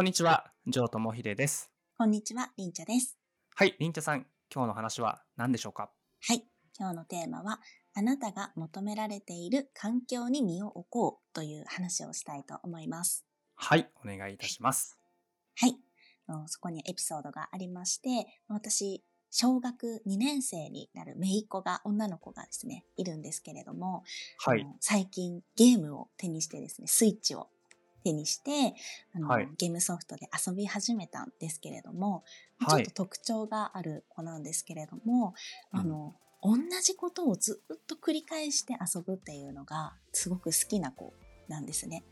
こんにちは、城友秀です。こんにちは、りんちゃです。はい、りんちゃさん、今日の話は何でしょうか？はい。今日のテーマは、あなたが求められている環境に身を置こうという話をしたいと思います。はい、お願いいたします。はい。そこにエピソードがありまして、私、小学2年生になる姪っ子が、女の子がですね、いるんですけれども、はい最近ゲームを手にしてですね、スイッチを手にして、あのはい。ゲームソフトで遊び始めたんですけれども、はい。ちょっと特徴がある子なんですけれども、あの、同じことをずっと繰り返して遊ぶっていうのがすごく好きな子なんですね。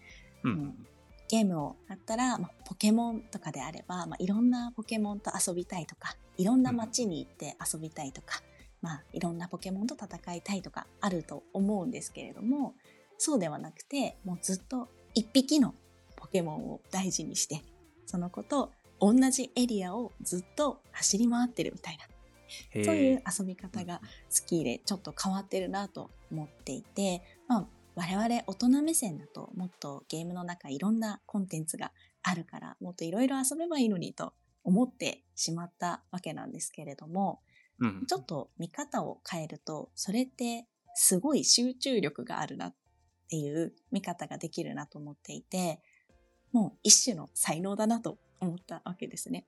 うん、うん。ゲームをやったら、まあ、ポケモンとかであれば、まあ、いろんなポケモンと遊びたいとか、いろんな街に行って遊びたいとか、まあ、いろんなポケモンと戦いたいとかあると思うんですけれども、そうではなくて、もうずっと一匹のポケモンを大事にして、その子と同じエリアをずっと走り回ってるみたいな、そういう遊び方が好きでちょっと変わってるなと思っていて、まあ、我々大人目線だともっとゲームの中いろんなコンテンツがあるからもっといろいろ遊べばいいのにと思ってしまったわけなんですけれどもうん、ちょっと見方を変えるとそれってすごい集中力があるなっていう見方ができるなと思っていてもう一種の才能だなと思ったわけですね。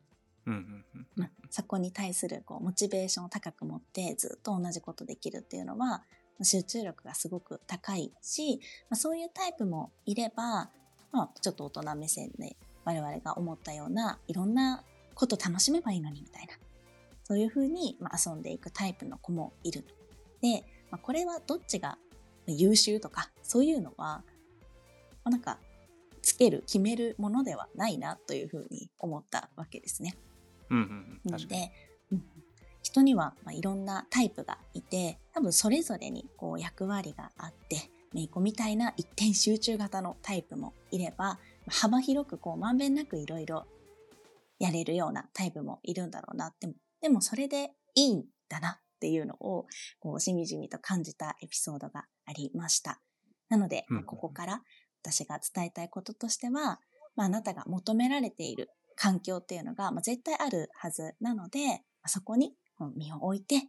まあ、そこに対するこうモチベーションを高く持ってずっと同じことできるっていうのは集中力がすごく高いし、まあ、そういうタイプもいれば、まあ、ちょっと大人目線で我々が思ったようないろんなこと楽しめばいいのにみたいなそういうふうに、まあ、遊んでいくタイプの子もいる。で、まあ、これはどっちが優秀とかそういうのは、まあ、なんかつける決めるものではないなというふうに思ったわけですね。うんうんうん、の。で、うん人にはまあいろんなタイプがいて多分それぞれにこう役割があってめいっ子みたいな一点集中型のタイプもいれば幅広くこうまんべんなくいろいろやれるようなタイプもいるんだろうなってでもそれでいいんだなっていうのをこうしみじみと感じたエピソードがありました。なので、ここから私が伝えたいこととしては、まあ、あなたが求められている環境っていうのが、まあ、絶対あるはずなので、まあそこにうん身を置いて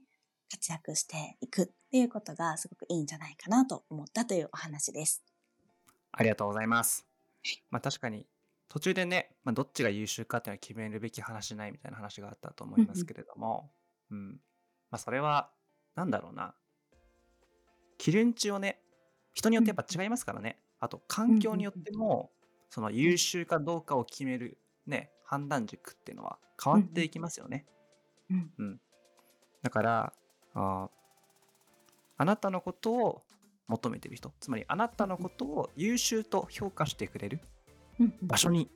活躍していくっていうことがすごくいいんじゃないかなと思ったというお話です。ありがとうございます。まあ確かに、途中でね、まあ、どっちが優秀かっていうのは決めるべき話しないみたいな話があったと思いますけれども、うん。まあそれは、なんだろうな。基準値をね、人によってやっぱ違いますからね。あと、環境によっても、その優秀かどうかを決める、ね、判断軸っていうのは変わっていきますよね。うんだからあーあなたのことを求めてる人つまりあなたのことを優秀と評価してくれるうん場所に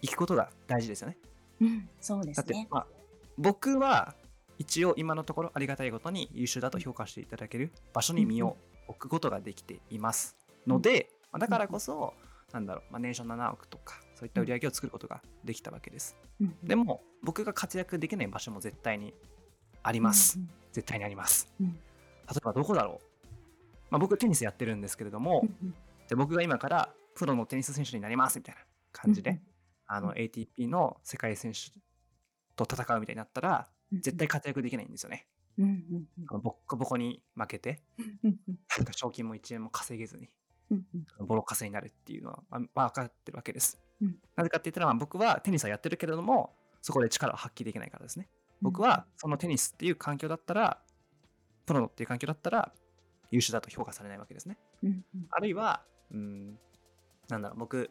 行くことが大事ですよね。うん、そうでだって、すね。まあ、僕は一応今のところありがたいことに優秀だと評価していただける場所に身を置くことができていますので、まあだからこそ、なんだろう、まあ、年商7億とかそういった売り上げを作ることができたわけです。うんでも僕が活躍できない場所も絶対にあります。。絶対にあります。うん例えばどこだろう、まあ、僕テニスやってるんですけれども、うんで僕が今からプロのテニス選手になりますみたいな感じで、あのうん ATP の世界選手と戦うみたいになったらうん絶対活躍できないんですよね。ボッコボコに負けてうんなんか賞金も1円も稼げずにうんうんボロカスになるっていうのは、まあ、まあ分かってるわけです。うんなぜかって言ったら、まあ僕はテニスはやってるけれどもそこで力を発揮できないからですね。僕はそのテニスっていう環境だったらプロっていう環境だったら優秀だと評価されないわけですね。うんうんあるいは、うん、なんだろう、僕、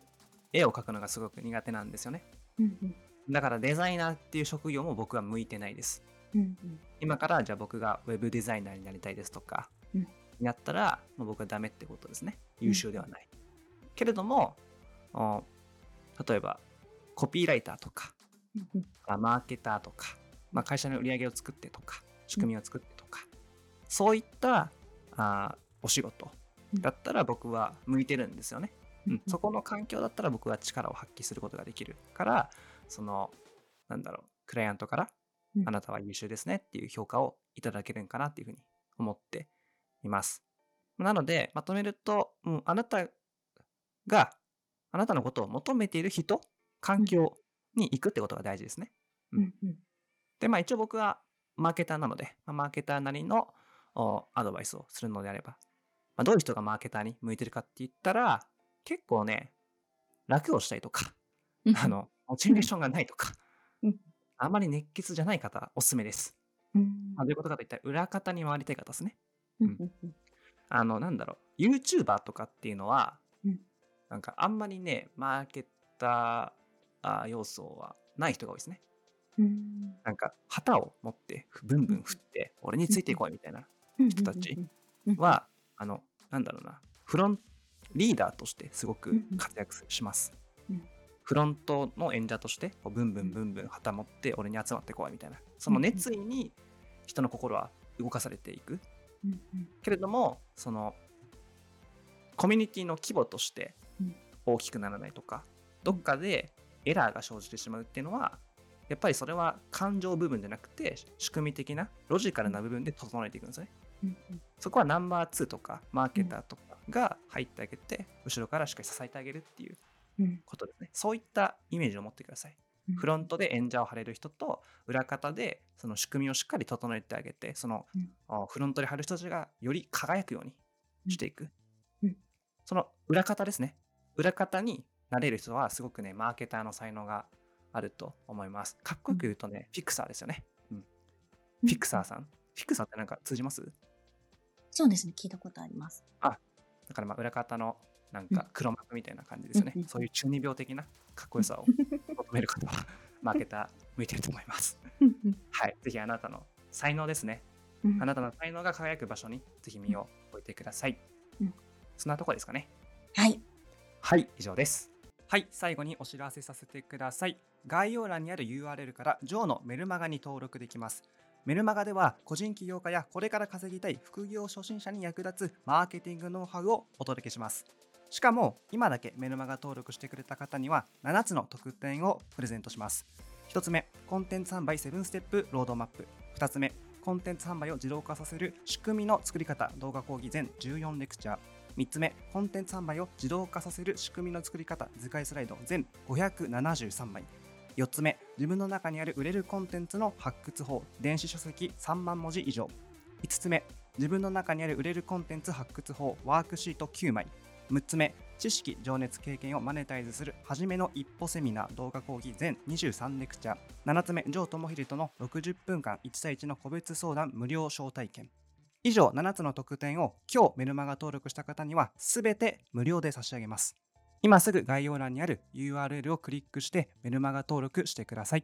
絵を描くのがすごく苦手なんですよね。うんうんだからデザイナーっていう職業も僕は向いてないです。うんうん今からじゃあ僕がウェブデザイナーになりたいですとか、うんになったら、もう僕はダメってことですね。うん優秀ではない。けれども、お例えば、コピーライターとか、マーケターとか、まあ、会社の売り上げを作ってとか、仕組みを作ってとか、そういったあお仕事だったら僕は向いてるんですよね。うん、そこの環境だったら僕は力を発揮することができるから、その、なんだろう、クライアントからうんあなたは優秀ですねっていう評価をいただけるんかなっていうふうに思っています。なので、まとめると、うん、あなたがあなたのことを求めている人、環境に行くってことが大事ですね。うん。うんで、まあ一応僕はマーケターなので、まあ、マーケターなりのおアドバイスをするのであれば、まあ、どういう人がマーケターに向いてるかって言ったら、結構ね、楽をしたいとか、うん。あの、モチベーションがないとかうん、あまり熱血じゃない方、おすすめです。うん。まあ、どういうことかといったら、裏方に回りたい方ですね。うんあの、なんだろう、YouTuber とかっていうのは、うん。なんかあんまりね、マーケターあ要素はない人が多いですね。うん。なんか旗を持ってブンブン振って俺についていこいみたいな人たちはあのなんだろうな。フロンリーダーとしてすごく活躍します。うん。フロントの演者としてこうブンブンブンブン旗持って俺に集まってこいみたいな。その熱意に人の心は動かされていくけれどもそのコミュニティの規模としてうん。大きくならないとかどっかでエラーが生じてしまうっていうのはやっぱりそれは感情部分じゃなくて仕組み的なロジカルな部分で整えていくんですね。うんそこはナンバー2とかマーケターとかが入ってあげて後ろからしっかり支えてあげるっていううん。ことですね。そういったイメージを持ってください。うんフロントで演者を張れる人と裏方でその仕組みをしっかり整えてあげてその、フロントで張る人たちがより輝くようにしていく、うん。その裏方ですね。裏方になれる人はすごくねマーケターの才能があると思います。かっこよく言うとね、フィクサーですよね、うん、フィクサーさん、フィクサーってなんか通じます？そうですね聞いたことあります。だからまあ裏方のなんうん。か黒幕みたいな感じですよね、そういう中二病的なかっこよさを 求める方は。マーケター向いてると思います。はい。ぜひあなたの才能ですね。うん。あなたの才能が輝く場所にぜひ身を置いてください、うん。そんなところですかね。はい。はい。以上です。はい。最後にお知らせさせてください。概要欄にある URL からジョーのメルマガに登録できます。メルマガでは個人起業家やこれから稼ぎたい副業初心者に役立つマーケティングノウハウをお届けしますしかも今だけメルマガ登録してくれた方には7つの特典をプレゼントします。1つ目コンテンツ販売7ステップロードマップ。2つ目コンテンツ販売を自動化させる仕組みの作り方動画講義全14レクチャー。3つ目コンテンツ販売を自動化させる仕組みの作り方図解スライド全573枚。4つ目自分の中にある売れるコンテンツの発掘法電子書籍3万文字以上。5つ目自分の中にある売れるコンテンツ発掘法ワークシート9枚。6つ目知識情熱経験をマネタイズする初めの一歩セミナー動画講義全23レクチャー。7つ目ジョー智秀との60分間1対1の個別相談無料招待券。以上7つの特典を今日メルマガ登録した方には全て無料で差し上げます。今すぐ概要欄にある URL をクリックしてメルマガ登録してください。